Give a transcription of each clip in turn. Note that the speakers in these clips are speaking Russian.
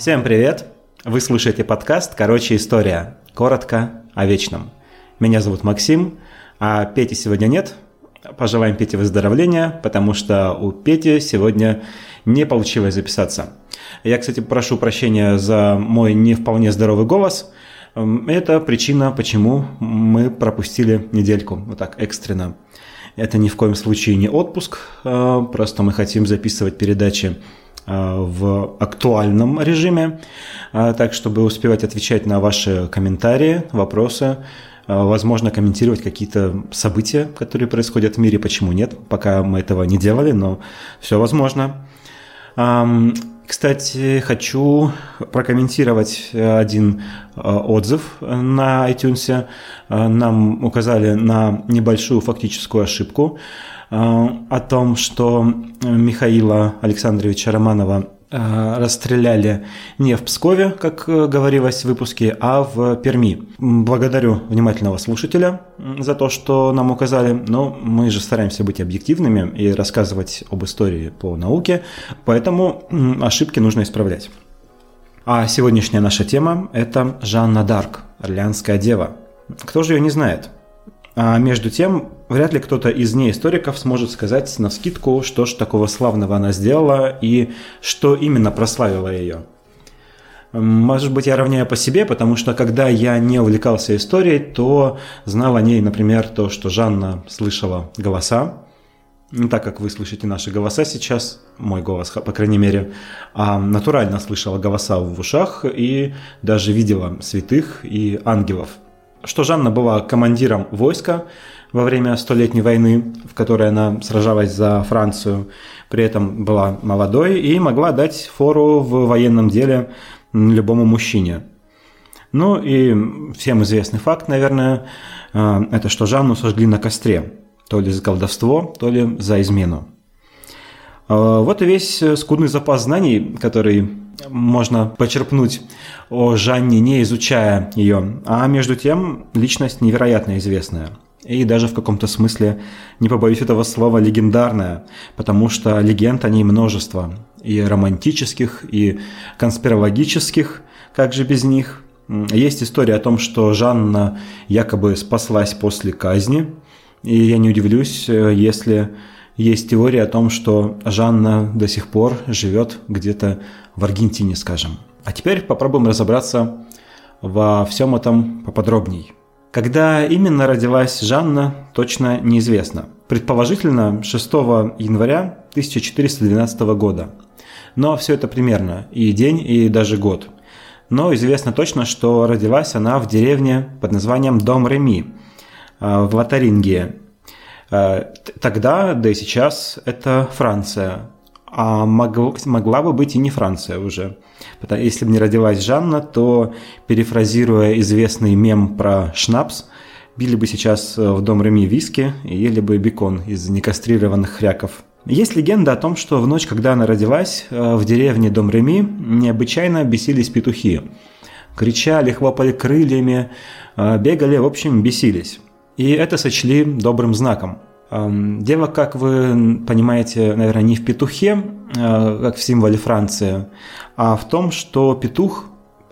Всем привет! Вы слушаете подкаст «Короче, история». Коротко о вечном. Меня зовут Максим, а Пети сегодня нет. Пожелаем Пете выздоровления, потому что у Пети сегодня не получилось записаться. Я, кстати, прошу прощения за мой не вполне здоровый голос. Это причина, почему мы пропустили недельку, вот так, экстренно. Это ни в коем случае не отпуск, а просто мы хотим записывать передачи в актуальном режиме, э, так чтобы успевать отвечать на ваши комментарии, вопросы, э, возможно, комментировать какие-то события, которые происходят в мире, почему нет. Пока мы этого не делали, но все возможно. Кстати, хочу прокомментировать один отзыв на iTunes. Нам указали на небольшую фактическую ошибку – Э, о том, что Михаила Александровича Романова э, расстреляли не в Пскове, как э, говорилось в выпуске, а в Перми. Благодарю внимательного слушателя за то, что нам указали, но мы же стараемся быть объективными и рассказывать об истории по науке, поэтому ошибки нужно исправлять. А сегодняшняя наша тема – это Жанна Дарк, Орлеанская дева. Кто же ее не знает? А между тем, вряд ли кто-то из неисториков сможет сказать на скидку, что ж такого славного она сделала и что именно прославило ее. Может быть, я равняю по себе, потому что когда я не увлекался историей, то знал о ней, например, то, что Жанна слышала голоса, не так, как вы слышите наши голоса сейчас, мой голос, по крайней мере, а натурально слышала голоса в ушах и даже видела святых и ангелов – что Жанна была командиром войска во время Столетней войны, в которой она сражалась за Францию, при этом была молодой и могла дать фору в военном деле любому мужчине. Ну и всем известный факт, наверное, э, это что Жанну сожгли на костре, то ли за колдовство, то ли за измену. Э, вот и весь скудный запас знаний, который можно почерпнуть о Жанне, не изучая ее, а между тем личность невероятно известная. И даже в каком-то смысле, не побоюсь этого слова, легендарная, потому что легенд о ней множество, и романтических, и конспирологических, как же без них. Есть история о том, что Жанна якобы спаслась после казни, и я не удивлюсь, э, если есть теория о том, что Жанна до сих пор живет где-то в Аргентине, скажем. А теперь попробуем разобраться во всем этом поподробней. Когда именно родилась Жанна, точно неизвестно. Предположительно, 6 января 1412 года. Но все это примерно, и день, и даже год. Но известно точно, что родилась она в деревне под названием Дом Реми э, в Лотарингии. Э, тогда, да и сейчас, это Франция а мог, могла бы быть и не Франция уже. Если бы не родилась Жанна, то, перефразируя известный мем про шнапс, били бы сейчас э, в дом Реми виски и ели бы бекон из некастрированных хряков. Есть легенда о том, что в ночь, когда она родилась, э, в деревне Дом Реми необычайно бесились петухи. Кричали, хлопали крыльями, э, бегали, в общем, бесились. И это сочли добрым знаком – Дело, как вы понимаете, наверное, не в петухе, э, как в символе Франции, а в том, что петух,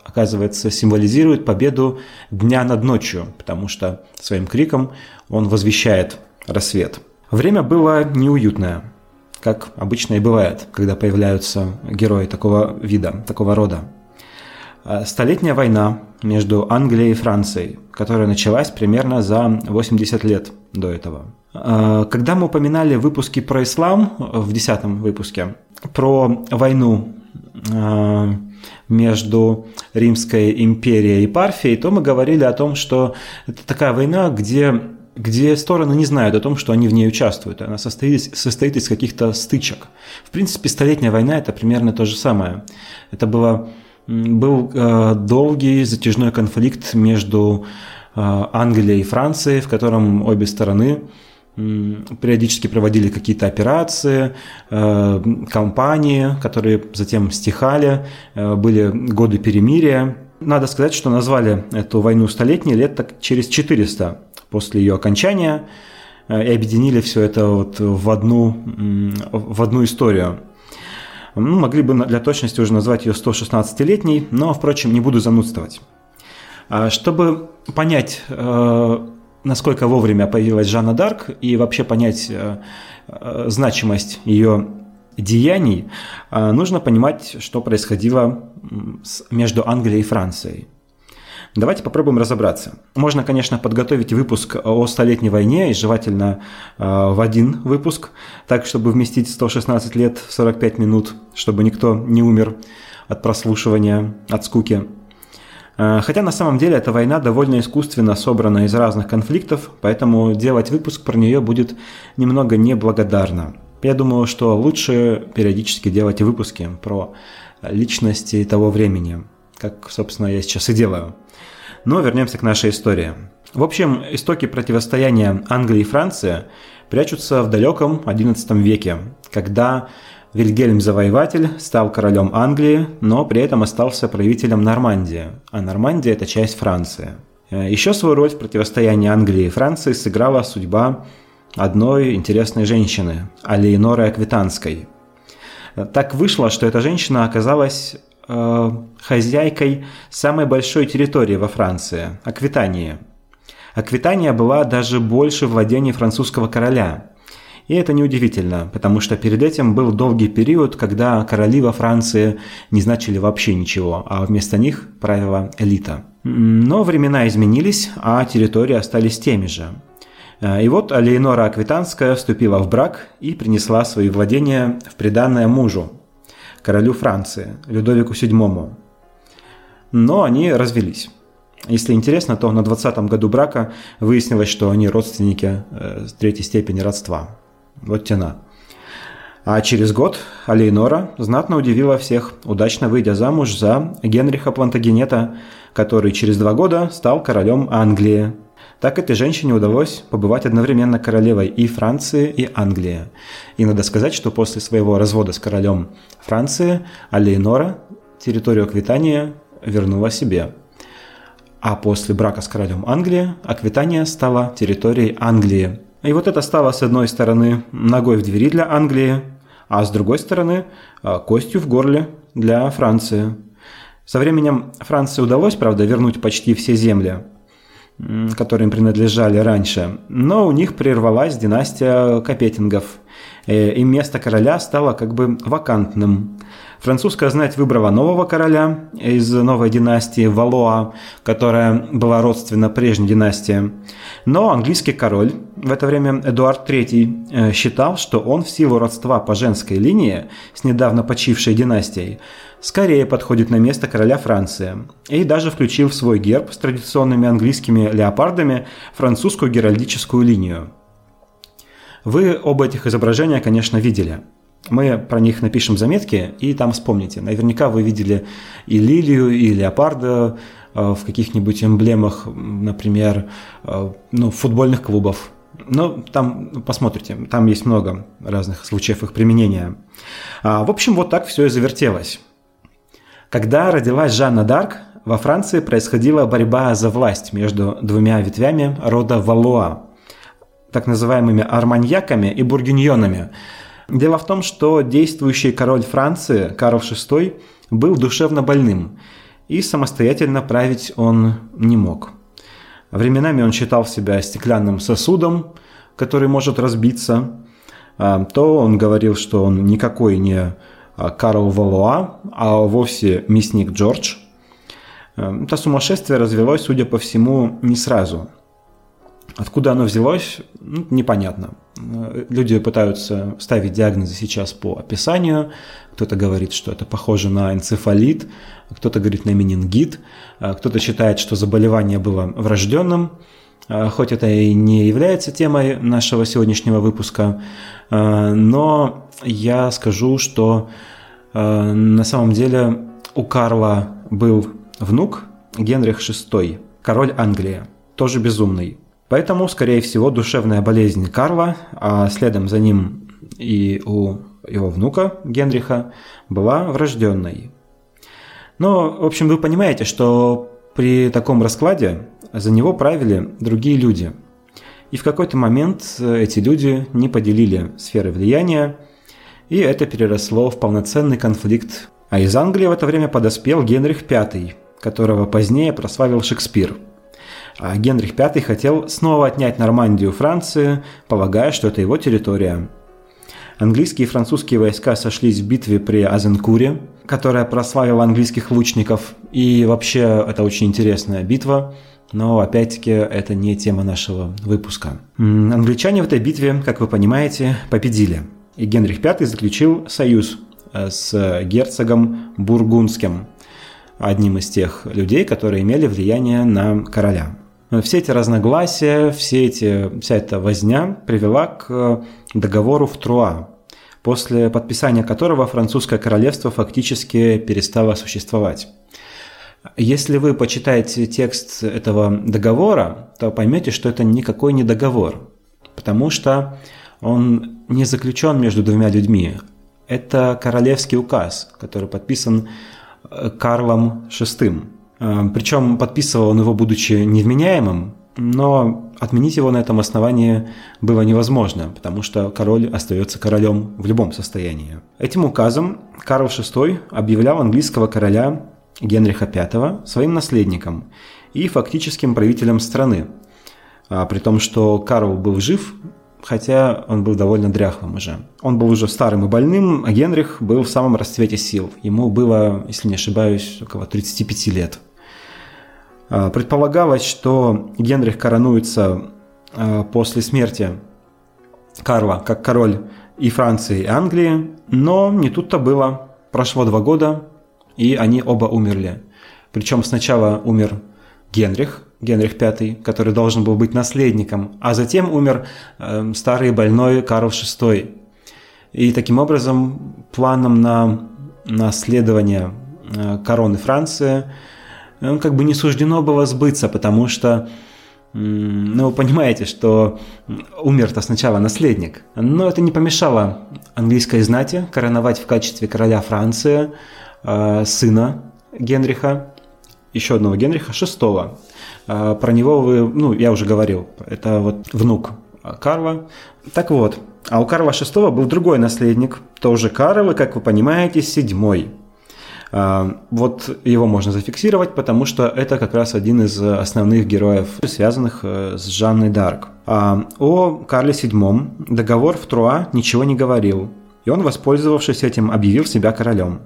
оказывается, символизирует победу дня над ночью, потому что своим криком он возвещает рассвет. Время было неуютное, как обычно и бывает, когда появляются герои такого вида, такого рода. Э, столетняя война между Англией и Францией, которая началась примерно за 80 лет до этого – Э, когда мы упоминали выпуски про ислам в десятом выпуске, про войну э, между Римской империей и Парфией, то мы говорили о том, что это такая война, где, где стороны не знают о том, что они в ней участвуют. Она состоит, состоит из каких-то стычек. В принципе, Столетняя война – это примерно то же самое. Это было, был э, долгий затяжной конфликт между Англией и Францией, в котором обе стороны периодически проводили какие-то операции, э, кампании, которые затем стихали, э, были годы перемирия. Надо сказать, что назвали эту войну столетней лет так через 400 после ее окончания э, и объединили все это вот в одну, в одну историю. Ну, могли бы для точности уже назвать ее 116-летней, но, впрочем, не буду занудствовать. А, чтобы понять, э, насколько вовремя появилась Жанна Дарк и вообще понять э, э, значимость ее деяний, нужно понимать, что происходило между Англией и Францией. Давайте попробуем разобраться. Можно, конечно, подготовить выпуск о Столетней войне, и желательно в один выпуск, так, чтобы вместить 116 лет в 45 минут, чтобы никто не умер от прослушивания, от скуки. Э, хотя на самом деле эта война довольно искусственно собрана из разных конфликтов, поэтому делать выпуск про нее будет немного неблагодарно. Я думаю, что лучше периодически делать выпуски про личности того времени, как, собственно, я сейчас и делаю. Но вернемся к нашей истории. В общем, истоки противостояния Англии и Франции прячутся в далеком XI веке, когда Вильгельм Завоеватель стал королем Англии, но при этом остался правителем Нормандии, а Нормандия – это часть Франции. Еще свою роль в противостоянии Англии и Франции сыграла судьба одной интересной женщины – Алиеноры Аквитанской. Так вышло, что эта женщина оказалась э, хозяйкой самой большой территории во Франции – Аквитании. Аквитания была даже больше владений французского короля – и это неудивительно, потому что перед этим был долгий период, когда короли во Франции не значили вообще ничего, а вместо них правила элита. Но времена изменились, а территории остались теми же. И вот Алейнора Аквитанская вступила в брак и принесла свои владения в приданное мужу, королю Франции, Людовику VII. Но они развелись. Если интересно, то на 20-м году брака выяснилось, что они родственники э, третьей степени родства. Вот тяна. А через год Алейнора знатно удивила всех, удачно выйдя замуж за Генриха Плантагенета, который через два года стал королем Англии. Так этой женщине удалось побывать одновременно королевой и Франции, и Англии. И надо сказать, что после своего развода с королем Франции Алейнора территорию Аквитании вернула себе. А после брака с королем Англии Аквитания стала территорией Англии – и вот это стало, с одной стороны, ногой в двери для Англии, а с другой стороны, а, костью в горле для Франции. Со временем Франции удалось, правда, вернуть почти все земли, которые им принадлежали раньше, но у них прервалась династия Капетингов, и место короля стало как бы вакантным. Французская знать выбрала нового короля из новой династии Валуа, которая была родственна прежней династии. Но английский король, в это время Эдуард III, э, считал, что он в силу родства по женской линии с недавно почившей династией скорее подходит на место короля Франции и даже включил в свой герб с традиционными английскими леопардами французскую геральдическую линию. Вы оба этих изображения, конечно, видели – мы про них напишем заметки, и там вспомните. Наверняка вы видели и лилию, и леопарда э, в каких-нибудь эмблемах, например, э, ну, футбольных клубов. Но там посмотрите, там есть много разных случаев их применения. А, в общем, вот так все и завертелось. Когда родилась Жанна Дарк, во Франции происходила борьба за власть между двумя ветвями рода Валуа, так называемыми арманьяками и бургиньонами – Дело в том, что действующий король Франции Карл VI был душевно больным, и самостоятельно править он не мог. Временами он считал себя стеклянным сосудом, который может разбиться. А, то он говорил, что он никакой не а, Карл Валуа, а вовсе мясник Джордж. Это сумасшествие развелось, судя по всему, не сразу. Откуда оно взялось, ну, непонятно. Люди пытаются ставить диагнозы сейчас по описанию. Кто-то говорит, что это похоже на энцефалит, кто-то говорит на менингит, кто-то считает, что заболевание было врожденным, хоть это и не является темой нашего сегодняшнего выпуска, но я скажу, что на самом деле у Карла был внук Генрих VI, король Англии, тоже безумный. Поэтому, скорее всего, душевная болезнь Карла, а следом за ним и у его внука Генриха, была врожденной. Но, в общем, вы понимаете, что при таком раскладе за него правили другие люди. И в какой-то момент эти люди не поделили сферы влияния, и это переросло в полноценный конфликт. А из Англии в это время подоспел Генрих V, которого позднее прославил Шекспир. А Генрих V хотел снова отнять Нормандию Франции, полагая, что это его территория. Английские и французские войска сошлись в битве при Азенкуре, которая прославила английских лучников. И вообще это очень интересная битва, но опять-таки это не тема нашего выпуска. Англичане в этой битве, как вы понимаете, победили. И Генрих V заключил союз э, с герцогом Бургундским, одним из тех людей, которые имели влияние на короля. Все эти разногласия, все эти, вся эта возня привела к договору в Труа, после подписания которого французское королевство фактически перестало существовать. Если вы почитаете текст этого договора, то поймете, что это никакой не договор, потому что он не заключен между двумя людьми. Это королевский указ, который подписан э, Карлом VI. Э, Причем подписывал он его, будучи невменяемым, но отменить его на этом основании было невозможно, потому что король остается королем в любом состоянии. Этим указом Карл VI объявлял английского короля Генриха V своим наследником и фактическим правителем страны, а при том, что Карл был жив, хотя он был довольно дряхлым уже. Он был уже старым и больным, а Генрих был в самом расцвете сил. Ему было, если не ошибаюсь, около 35 лет. А, предполагалось, что Генрих коронуется а, после смерти Карла как король и Франции, и Англии, но не тут-то было. Прошло два года, и они оба умерли. Причем сначала умер Генрих, Генрих V, который должен был быть наследником, а затем умер э, старый больной Карл VI. И таким образом планом на наследование э, короны Франции он как бы не суждено было сбыться, потому что ну, вы понимаете, что умер-то сначала наследник. Но это не помешало английской знати короновать в качестве короля Франции э, сына Генриха, еще одного Генриха, шестого. Э, про него вы, ну, я уже говорил, это вот внук Карла. Так вот, а у Карла VI был другой наследник, тоже Карл, и, как вы понимаете, седьмой. А, вот его можно зафиксировать, потому что это как раз один из основных героев, связанных э, с Жанной Дарк. А, о Карле VII договор в Труа ничего не говорил, и он, воспользовавшись этим, объявил себя королем.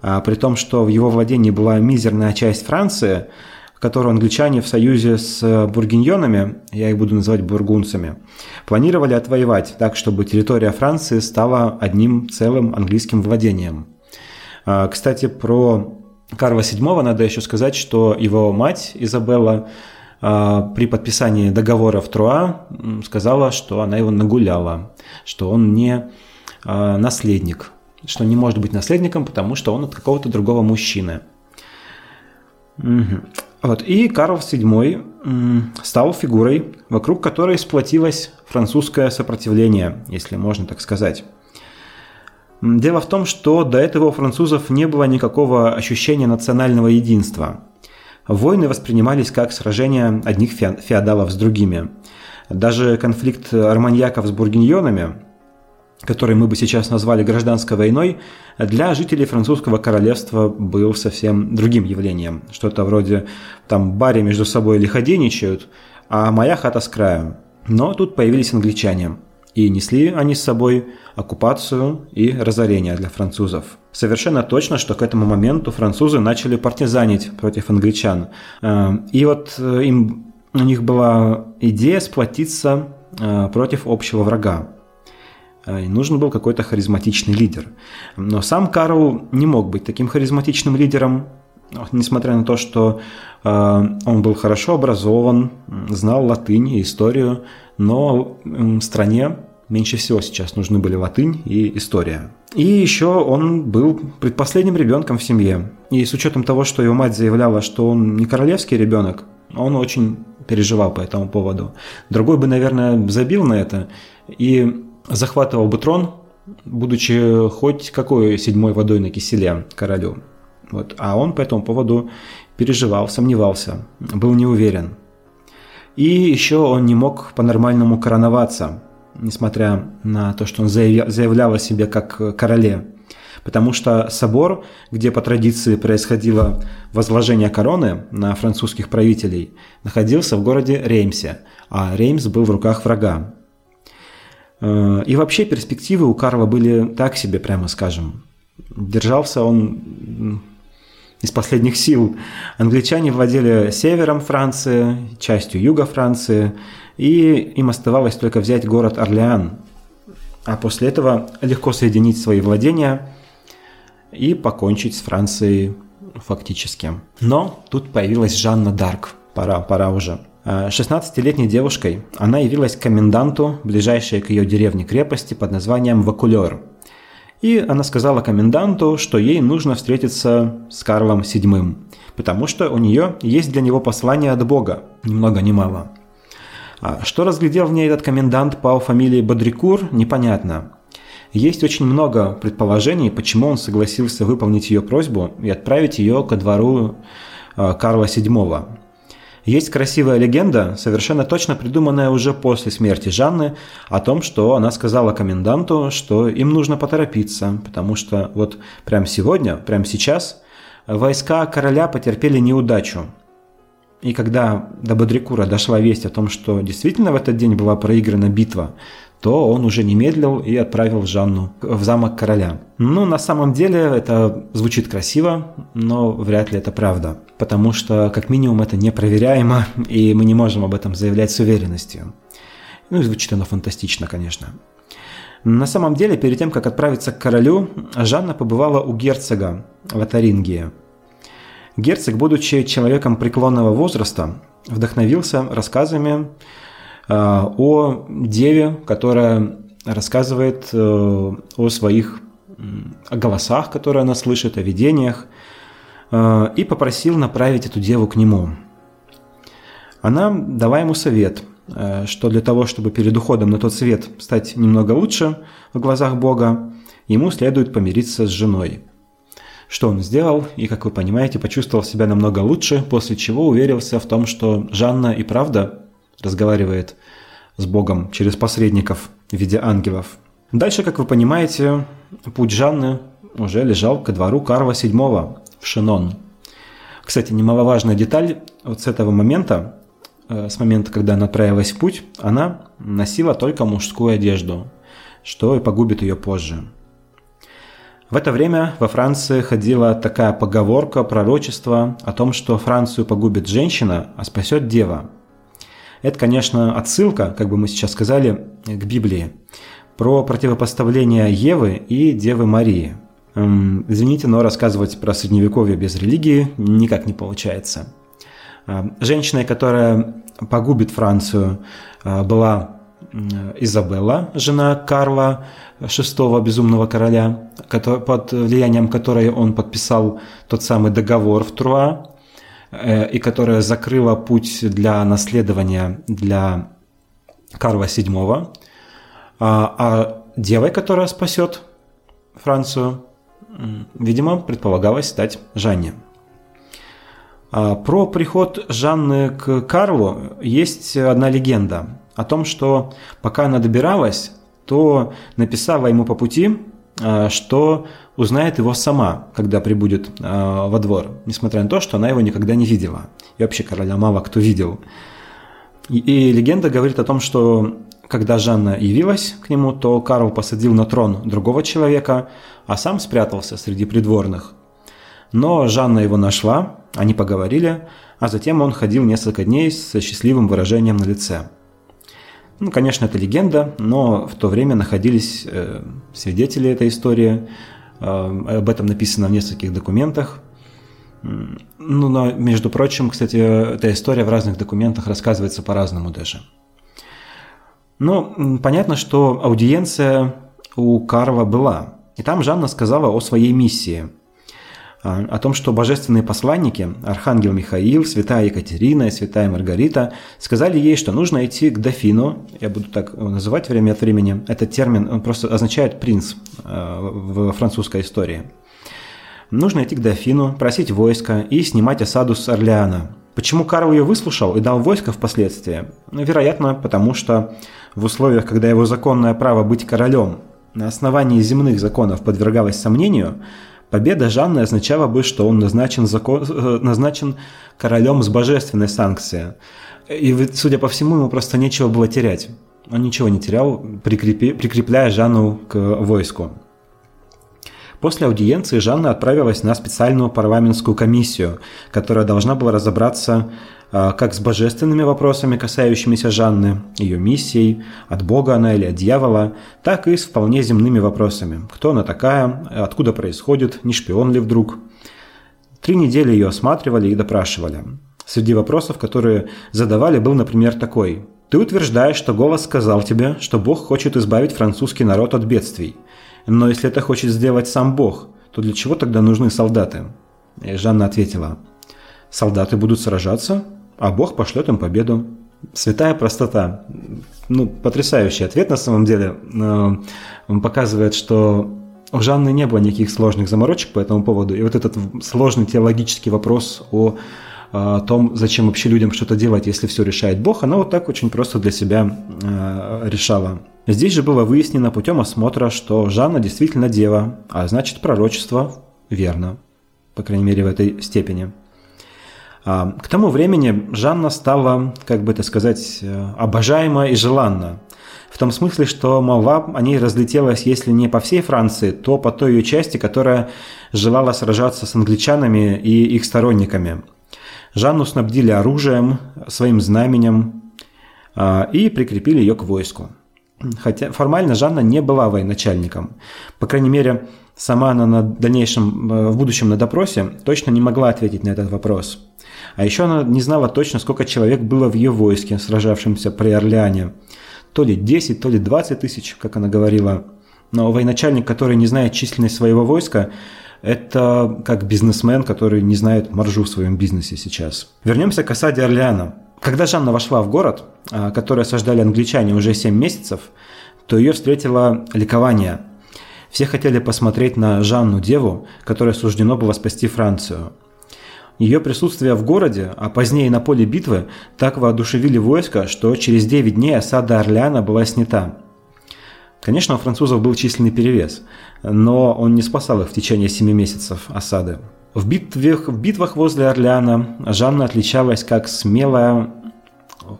А, при том, что в его владении была мизерная часть Франции, которую англичане в союзе с бургиньонами, я их буду называть бургунцами, планировали отвоевать так, чтобы территория Франции стала одним целым английским владением – кстати, про Карла VII надо еще сказать, что его мать Изабелла а, при подписании договора в Труа сказала, что она его нагуляла, что он не а, наследник, что не может быть наследником, потому что он от какого-то другого мужчины. Угу. Вот. И Карл VII стал фигурой, вокруг которой сплотилось французское сопротивление, если можно так сказать. Дело в том, что до этого у французов не было никакого ощущения национального единства. Войны воспринимались как сражения одних феодалов с другими. Даже конфликт арманьяков с бургиньонами, который мы бы сейчас назвали гражданской войной, для жителей французского королевства был совсем другим явлением. Что-то вроде там баре между собой лиходейничают, а моя хата с краю. Но тут появились англичане – и несли они с собой оккупацию и разорение для французов. Совершенно точно, что к этому моменту французы начали партизанить против англичан. Э, и вот э, им, у них была идея сплотиться э, против общего врага. И нужен был какой-то харизматичный лидер. Но сам Карл не мог быть таким харизматичным лидером, несмотря на то, что он был хорошо образован, знал латынь и историю, но стране меньше всего сейчас нужны были латынь и история. И еще он был предпоследним ребенком в семье. И с учетом того, что его мать заявляла, что он не королевский ребенок, он очень переживал по этому поводу. Другой бы, наверное, забил на это и захватывал бы трон, будучи хоть какой седьмой водой на киселе королю. Вот. А он по этому поводу переживал, сомневался, был не уверен. И еще он не мог по-нормальному короноваться. Несмотря на то, что он заявлял о себе как короле. Потому что собор, где по традиции происходило возложение короны на французских правителей, находился в городе Реймсе, а Реймс был в руках врага. Э, и вообще перспективы у Карла были так себе, прямо скажем. Держался он из последних сил. Англичане владели севером Франции, частью юга Франции, и им оставалось только взять город Орлеан, а после этого легко соединить свои владения и покончить с Францией фактически. Но тут появилась Жанна Дарк. Пора, пора уже. 16-летней девушкой она явилась коменданту, ближайшей к ее деревне крепости под названием Вакулер. И она сказала коменданту, что ей нужно встретиться с Карлом VII, потому что у нее есть для него послание от Бога, ни много ни мало. А что разглядел в ней этот комендант по фамилии Бодрикур, непонятно. Есть очень много предположений, почему он согласился выполнить ее просьбу и отправить ее ко двору а, Карла VII. Есть красивая легенда, совершенно точно придуманная уже после смерти Жанны, о том, что она сказала коменданту, что им нужно поторопиться, потому что вот прямо сегодня, прямо сейчас войска короля потерпели неудачу. И когда до Бодрикура дошла весть о том, что действительно в этот день была проиграна битва, то он уже не медлил и отправил Жанну в замок короля. Ну, на самом деле это звучит красиво, но вряд ли это правда, потому что как минимум это непроверяемо, и мы не можем об этом заявлять с уверенностью. Ну звучит оно фантастично, конечно. На самом деле, перед тем, как отправиться к королю, Жанна побывала у герцога Лотарингии. Герцог, будучи человеком преклонного возраста, вдохновился рассказами Э, о деве, которая рассказывает э, о своих о голосах, которые она слышит, о видениях, э, и попросил направить эту деву к нему. Она дала ему совет, что для того, чтобы перед уходом на тот свет стать немного лучше в глазах Бога, ему следует помириться с женой. Что он сделал, и, как вы понимаете, почувствовал себя намного лучше, после чего уверился в том, что Жанна и правда разговаривает с Богом через посредников в виде ангелов. Дальше, как вы понимаете, путь Жанны уже лежал ко двору Карла VII в Шинон. Кстати, немаловажная деталь, вот с этого момента, э, с момента, когда она отправилась в путь, она носила только мужскую одежду, что и погубит ее позже. В это время во Франции ходила такая поговорка, пророчество о том, что Францию погубит женщина, а спасет дева – это, конечно, отсылка, как бы мы сейчас сказали, к Библии про противопоставление Евы и Девы Марии. Эм, извините, но рассказывать про средневековье без религии никак не получается. Женщиной, которая погубит Францию, э, была Изабелла, жена Карла VI, безумного короля, под влиянием которой он подписал тот самый договор в Труа, Э, и которая закрыла путь для наследования для Карла VII, а, а девой, которая спасет Францию, видимо, предполагалось стать Жанне. А, про приход Жанны к Карлу есть одна легенда о том, что пока она добиралась, то написала ему по пути, а, что узнает его сама, когда прибудет э, во двор, несмотря на то, что она его никогда не видела. И вообще короля мало кто видел. И легенда говорит о том, что когда Жанна явилась к нему, то Карл посадил на трон другого человека, а сам спрятался среди придворных. Но Жанна его нашла, они поговорили, а затем он ходил несколько дней со счастливым выражением на лице. Ну, конечно, это легенда, но в то время находились э, свидетели этой истории, Э, об этом написано в нескольких документах. Ну, но, между прочим, кстати, эта история в разных документах рассказывается по-разному даже. Ну, понятно, что аудиенция у Карла была. И там Жанна сказала о своей миссии – о том, что божественные посланники, Архангел Михаил, Святая Екатерина и Святая Маргарита, сказали ей, что нужно идти к дофину, я буду так его называть время от времени, этот термин он просто означает принц а, в французской истории. Нужно идти к дофину, просить войска и снимать осаду с Орлеана. Почему Карл ее выслушал и дал войско впоследствии? Ну, вероятно, потому что в условиях, когда его законное право быть королем на основании земных законов подвергалось сомнению, победа Жанны означала бы, что он назначен, закон, э, назначен королем с божественной санкцией. И, судя по всему, ему просто нечего было терять. Он ничего не терял, прикрепи, прикрепляя Жанну к войску. После аудиенции Жанна отправилась на специальную парламентскую комиссию, которая должна была разобраться а, как с божественными вопросами, касающимися Жанны, ее миссией, от Бога она или от дьявола, так и с вполне земными вопросами. Кто она такая, откуда происходит, не шпион ли вдруг. Три недели ее осматривали и допрашивали. Среди вопросов, которые задавали, был, например, такой. «Ты утверждаешь, что голос сказал тебе, что Бог хочет избавить французский народ от бедствий. Но если это хочет сделать сам Бог, то для чего тогда нужны солдаты?» И Жанна ответила. «Солдаты будут сражаться, а Бог пошлет им победу. Святая простота. Ну, потрясающий ответ на самом деле. Он показывает, что у Жанны не было никаких сложных заморочек по этому поводу. И вот этот сложный теологический вопрос о, о том, зачем вообще людям что-то делать, если все решает Бог, она вот так очень просто для себя э, решала. Здесь же было выяснено путем осмотра, что Жанна действительно дева, а значит пророчество верно, по крайней мере в этой степени. А, к тому времени Жанна стала, как бы это сказать, э, обожаема и желанна. В том смысле, что молва о ней разлетелась, если не по всей Франции, то по той ее части, которая желала сражаться с англичанами и их сторонниками. Жанну снабдили оружием, своим знаменем а, и прикрепили ее к войску. Хотя формально Жанна не была военачальником. По крайней мере, сама она на дальнейшем, э, в будущем на допросе точно не могла ответить на этот вопрос. А еще она не знала точно, сколько человек было в ее войске, сражавшемся при Орлеане. То ли 10, то ли 20 тысяч, как она говорила. Но военачальник, который не знает численность своего войска, это как бизнесмен, который не знает маржу в своем бизнесе сейчас. Вернемся к осаде Орлеана. Когда Жанна вошла в город, а, который осаждали англичане уже 7 месяцев, то ее встретило ликование. Все хотели посмотреть на Жанну Деву, которой суждено было спасти Францию – ее присутствие в городе, а позднее на поле битвы, так воодушевили войско, что через 9 дней осада Орлеана была снята. Конечно, у французов был численный перевес, но он не спасал их в течение 7 месяцев осады. В битвах, в битвах возле Орлеана Жанна отличалась как смелая,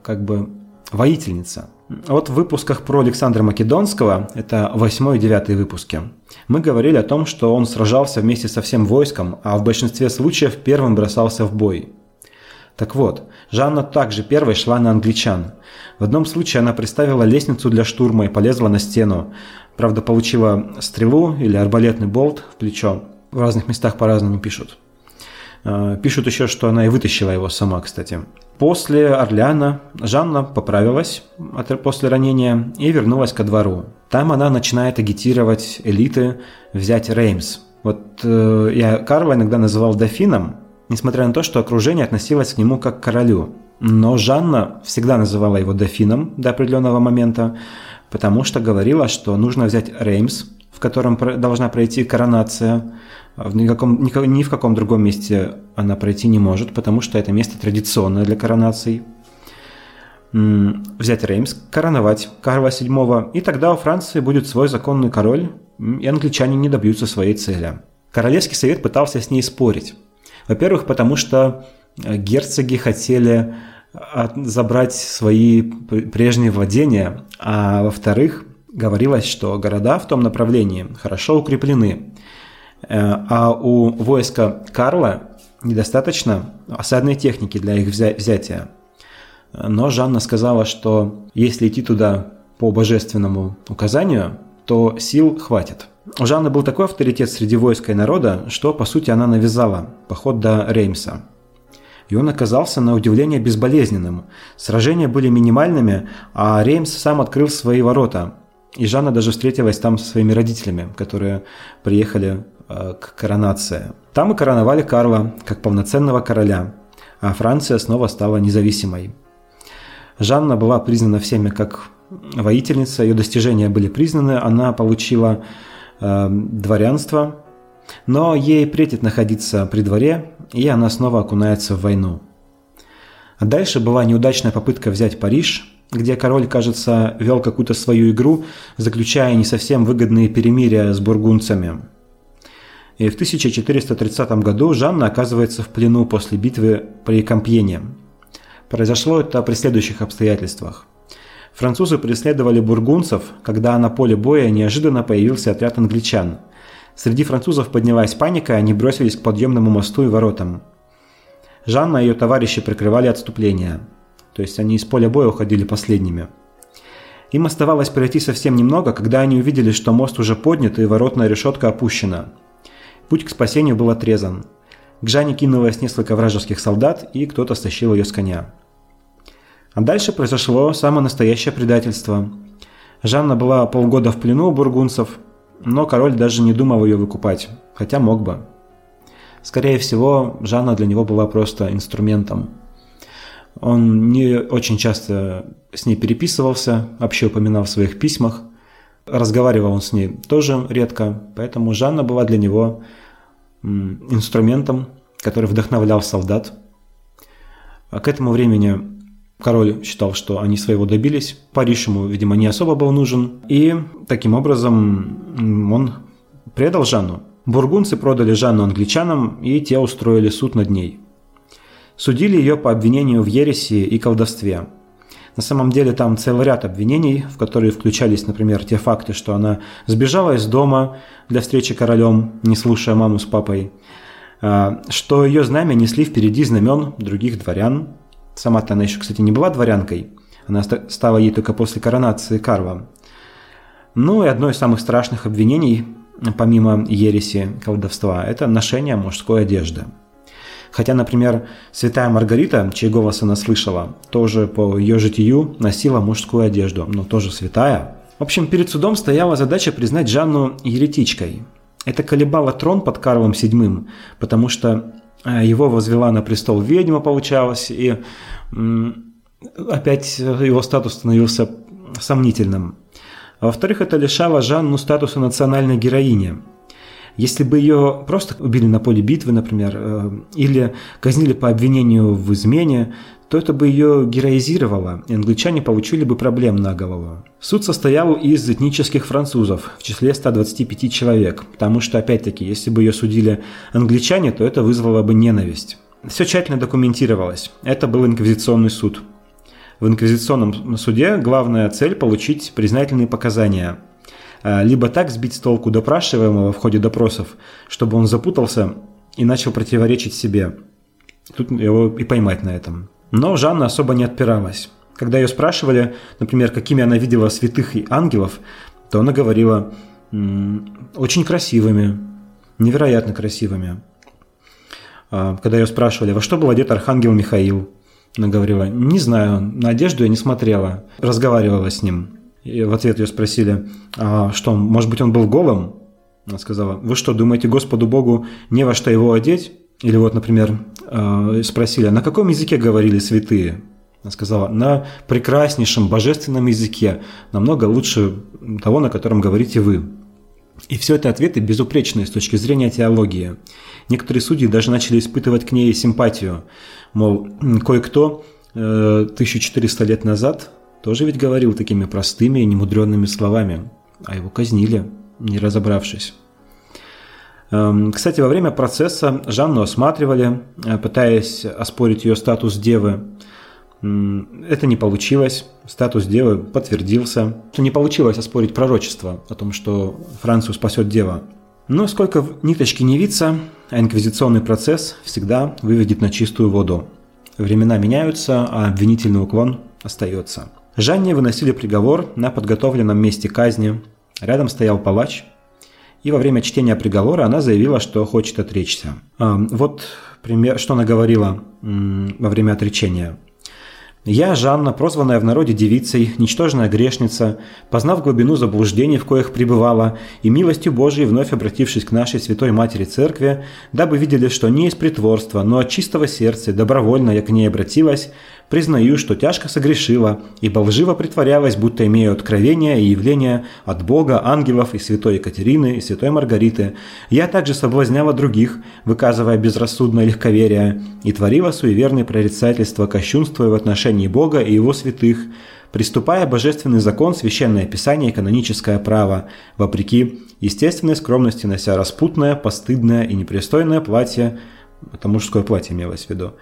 как бы воительница. Вот в выпусках про Александра Македонского, это 8 и 9 выпуски, мы говорили о том, что он сражался вместе со всем войском, а в большинстве случаев первым бросался в бой. Так вот, Жанна также первой шла на англичан. В одном случае она приставила лестницу для штурма и полезла на стену. Правда, получила стрелу или арбалетный болт в плечо. В разных местах по-разному пишут. А, пишут еще, что она и вытащила его сама, кстати. После Орлеана Жанна поправилась после ранения и вернулась ко двору. Там она начинает агитировать элиты взять Реймс. Вот э, я Карла иногда называл дофином, несмотря на то, что окружение относилось к нему как к королю. Но Жанна всегда называла его дофином до определенного момента, потому что говорила, что нужно взять Реймс, в котором должна пройти коронация, в никаком, ни в каком другом месте она пройти не может, потому что это место традиционное для коронаций. Взять Реймс, короновать Карла VII, и тогда у Франции будет свой законный король, и англичане не добьются своей цели. Королевский совет пытался с ней спорить. Во-первых, потому что э, герцоги хотели забрать свои прежние владения, а во-вторых, говорилось, что города в том направлении хорошо укреплены, Э, а у войска Карла недостаточно осадной техники для их взятия. Но Жанна сказала, что если идти туда по божественному указанию, то сил хватит. У Жанны был такой авторитет среди войска и народа, что, по сути, она навязала поход до Реймса. И он оказался на удивление безболезненным. Сражения были минимальными, а Реймс сам открыл свои ворота. И Жанна даже встретилась там со своими родителями, которые приехали Э, к коронации. Там и короновали Карла как полноценного короля, а Франция снова стала независимой. Жанна была признана всеми как воительница, ее достижения были признаны, она получила э, дворянство, но ей претит находиться при дворе, и она снова окунается в войну. А дальше была неудачная попытка взять Париж, где король, кажется, вел какую-то свою игру, заключая не совсем выгодные перемирия с бургунцами. И в 1430 году Жанна оказывается в плену после битвы при Кампьене. Произошло это при следующих обстоятельствах. Французы преследовали бургунцев, когда на поле боя неожиданно появился отряд англичан. Среди французов поднялась паника, они бросились к подъемному мосту и воротам. Жанна и ее товарищи прикрывали отступление. То есть они из поля боя уходили последними. Им оставалось пройти совсем немного, когда они увидели, что мост уже поднят и воротная решетка опущена. Путь к спасению был отрезан. К Жанне кинулось несколько вражеских солдат, и кто-то стащил ее с коня. А дальше произошло самое настоящее предательство. Жанна была полгода в плену у бургунцев, но король даже не думал ее выкупать, хотя мог бы. Скорее всего, Жанна для него была просто инструментом. Он не очень часто с ней переписывался, вообще упоминал в своих письмах. Разговаривал он с ней тоже редко, поэтому Жанна была для него инструментом, который вдохновлял солдат. А к этому времени король считал, что они своего добились. Париж ему, видимо, не особо был нужен. И таким образом он предал Жанну. Бургунцы продали Жанну англичанам, и те устроили суд над ней. Судили ее по обвинению в ереси и колдовстве. На самом деле там целый ряд обвинений, в которые включались, например, те факты, что она сбежала из дома для встречи королем, не слушая маму с папой, а, что ее знамя несли впереди знамен других дворян. Сама-то она еще, кстати, не была дворянкой, она стала ей только после коронации Карва. Ну и одно из самых страшных обвинений помимо ереси колдовства, это ношение мужской одежды. Хотя, например, святая Маргарита, чей голос она слышала, тоже по ее житию носила мужскую одежду, но тоже святая. В общем, перед судом стояла задача признать Жанну еретичкой. Это колебало трон под Карлом VII, потому что э, его возвела на престол ведьма, получалось, и опять его статус становился сомнительным. Во-вторых, это лишало Жанну статуса национальной героини. Если бы ее просто убили на поле битвы, например, э, или казнили по обвинению в измене, то это бы ее героизировало, и англичане получили бы проблем на голову. Суд состоял из этнических французов, в числе 125 человек, потому что, опять-таки, если бы ее судили англичане, то это вызвало бы ненависть. Все тщательно документировалось. Это был инквизиционный суд. В инквизиционном суде главная цель – получить признательные показания. А, либо так сбить с толку допрашиваемого в ходе допросов, чтобы он запутался и начал противоречить себе. Тут его и поймать на этом. Но Жанна особо не отпиралась. Когда ее спрашивали, например, какими она видела святых и ангелов, то она говорила очень красивыми, невероятно красивыми. А, когда ее спрашивали, во что был одет архангел Михаил, она говорила, не знаю, на одежду я не смотрела. Разговаривала с ним. И в ответ ее спросили, а что, может быть, он был голым? Она сказала, вы что, думаете, Господу Богу не во что его одеть? Или вот, например, а, спросили, а на каком языке говорили святые? Она сказала, на прекраснейшем божественном языке, намного лучше того, на котором говорите вы. И все это ответы безупречные с точки зрения теологии. Некоторые судьи даже начали испытывать к ней симпатию. Мол, кое-кто 1400 э, лет назад тоже ведь говорил такими простыми и немудренными словами, а его казнили, не разобравшись. Эм, кстати, во время процесса Жанну осматривали, э, пытаясь оспорить ее статус девы. Это не получилось. Статус девы подтвердился. Не получилось оспорить пророчество о том, что Францию спасет дева. Но сколько ниточки не виться, а инквизиционный процесс всегда выведет на чистую воду. Времена меняются, а обвинительный уклон остается. Жанне выносили приговор на подготовленном месте казни. Рядом стоял палач, и во время чтения приговора она заявила, что хочет отречься. А, вот пример, что она говорила во время отречения. Я, Жанна, прозванная в народе девицей, ничтожная грешница, познав глубину заблуждений, в коих пребывала, и милостью Божией вновь обратившись к нашей Святой Матери Церкви, дабы видели, что не из притворства, но от чистого сердца, добровольно я к ней обратилась, Признаю, что тяжко согрешила, ибо лживо притворялась, будто имею откровения и явления от Бога, ангелов и святой Екатерины и святой Маргариты. Я также соблазняла других, выказывая безрассудное легковерие, и творила суеверные прорицательства, кощунствуя в отношении Бога и его святых, приступая божественный закон, священное писание и каноническое право, вопреки естественной скромности нося распутное, постыдное и непристойное платье, это мужское платье имелось в виду,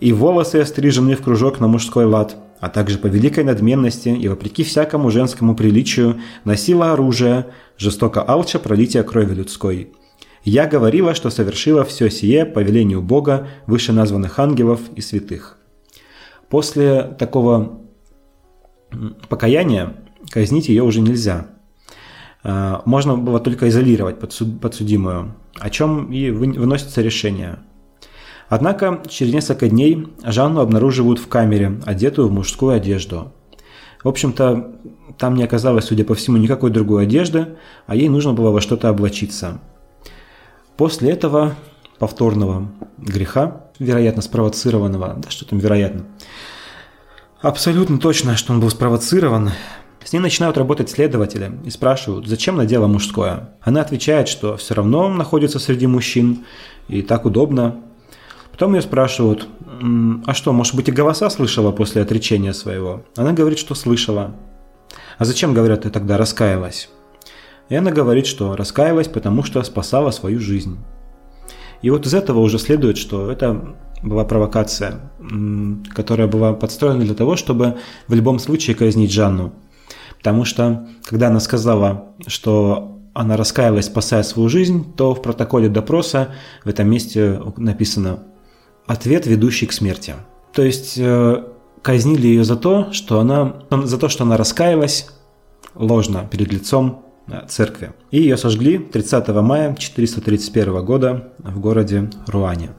и волосы острижены в кружок на мужской лад, а также по великой надменности и вопреки всякому женскому приличию носила оружие, жестоко алча пролития крови людской. Я говорила, что совершила все сие по велению Бога, вышеназванных ангелов и святых. После такого покаяния казнить ее уже нельзя. А, можно было только изолировать подсудимую, о чем и выносится решение – Однако через несколько дней Жанну обнаруживают в камере, одетую в мужскую одежду. В общем-то, там не оказалось, судя по всему, никакой другой одежды, а ей нужно было во что-то облачиться. После этого повторного греха, вероятно спровоцированного, да что там вероятно, абсолютно точно, что он был спровоцирован, с ней начинают работать следователи и спрашивают, зачем надела мужское. Она отвечает, что все равно находится среди мужчин, и так удобно, Потом ее спрашивают, а что, может быть, и голоса слышала после отречения своего? Она говорит, что слышала. А зачем, говорят, ты тогда раскаялась? И она говорит, что раскаялась, потому что спасала свою жизнь. И вот из этого уже следует, что это была провокация, которая была подстроена для того, чтобы в любом случае казнить Жанну. Потому что, когда она сказала, что она раскаялась, спасая свою жизнь, то в протоколе допроса в этом месте написано ответ, ведущий к смерти. То есть э, казнили ее за то, что она, за то, что она раскаялась ложно перед лицом э, церкви. И ее сожгли 30 мая 431 года в городе Руане.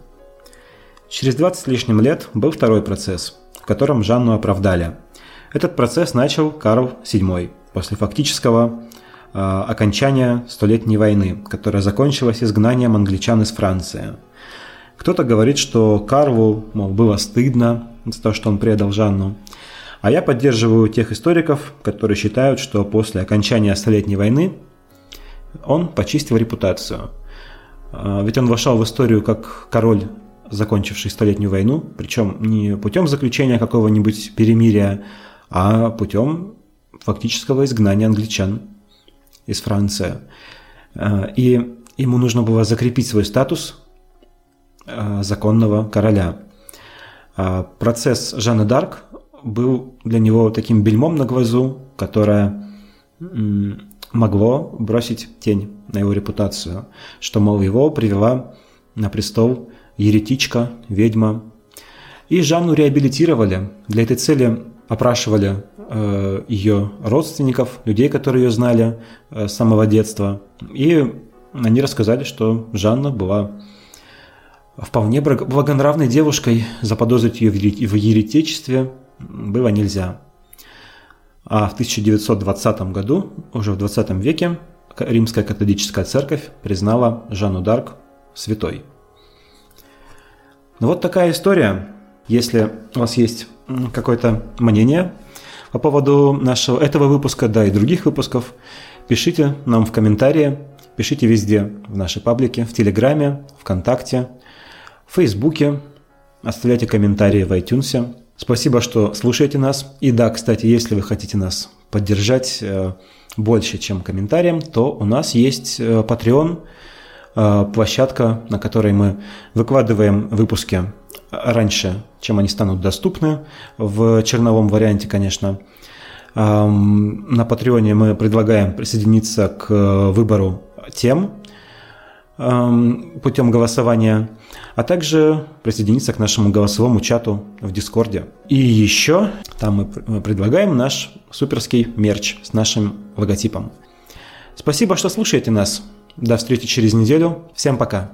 Через 20 с лишним лет был второй процесс, в котором Жанну оправдали. Этот процесс начал Карл VII после фактического э, окончания Столетней войны, которая закончилась изгнанием англичан из Франции – кто-то говорит, что Карву, мол, было стыдно за то, что он предал Жанну. А я поддерживаю тех историков, которые считают, что после окончания Столетней войны он почистил репутацию. А, ведь он вошел в историю как король, закончивший Столетнюю войну, причем не путем заключения какого-нибудь перемирия, а путем фактического изгнания англичан из Франции. А, и ему нужно было закрепить свой статус законного короля. Процесс Жанны Дарк был для него таким бельмом на глазу, которое могло бросить тень на его репутацию, что, мол, его привела на престол еретичка, ведьма. И Жанну реабилитировали. Для этой цели опрашивали э, ее родственников, людей, которые ее знали э, с самого детства. И они рассказали, что Жанна была вполне благонравной девушкой, заподозрить ее в еретичестве было нельзя. А в 1920 году, уже в 20 веке, Римская католическая церковь признала Жанну Дарк святой. Ну вот такая история. Если у вас есть какое-то мнение по поводу нашего этого выпуска, да и других выпусков, пишите нам в комментарии, пишите везде в нашей паблике, в Телеграме, ВКонтакте – в Фейсбуке, оставляйте комментарии в iTunes. Спасибо, что слушаете нас. И да, кстати, если вы хотите нас поддержать э, больше, чем комментарием, то у нас есть э, Patreon, э, площадка, на которой мы выкладываем выпуски раньше, чем они станут доступны, в черновом варианте, конечно. На Патреоне мы предлагаем присоединиться к выбору тем путем голосования – а также присоединиться к нашему голосовому чату в Дискорде. И еще там мы предлагаем наш суперский мерч с нашим логотипом. Спасибо, что слушаете нас. До встречи через неделю. Всем пока.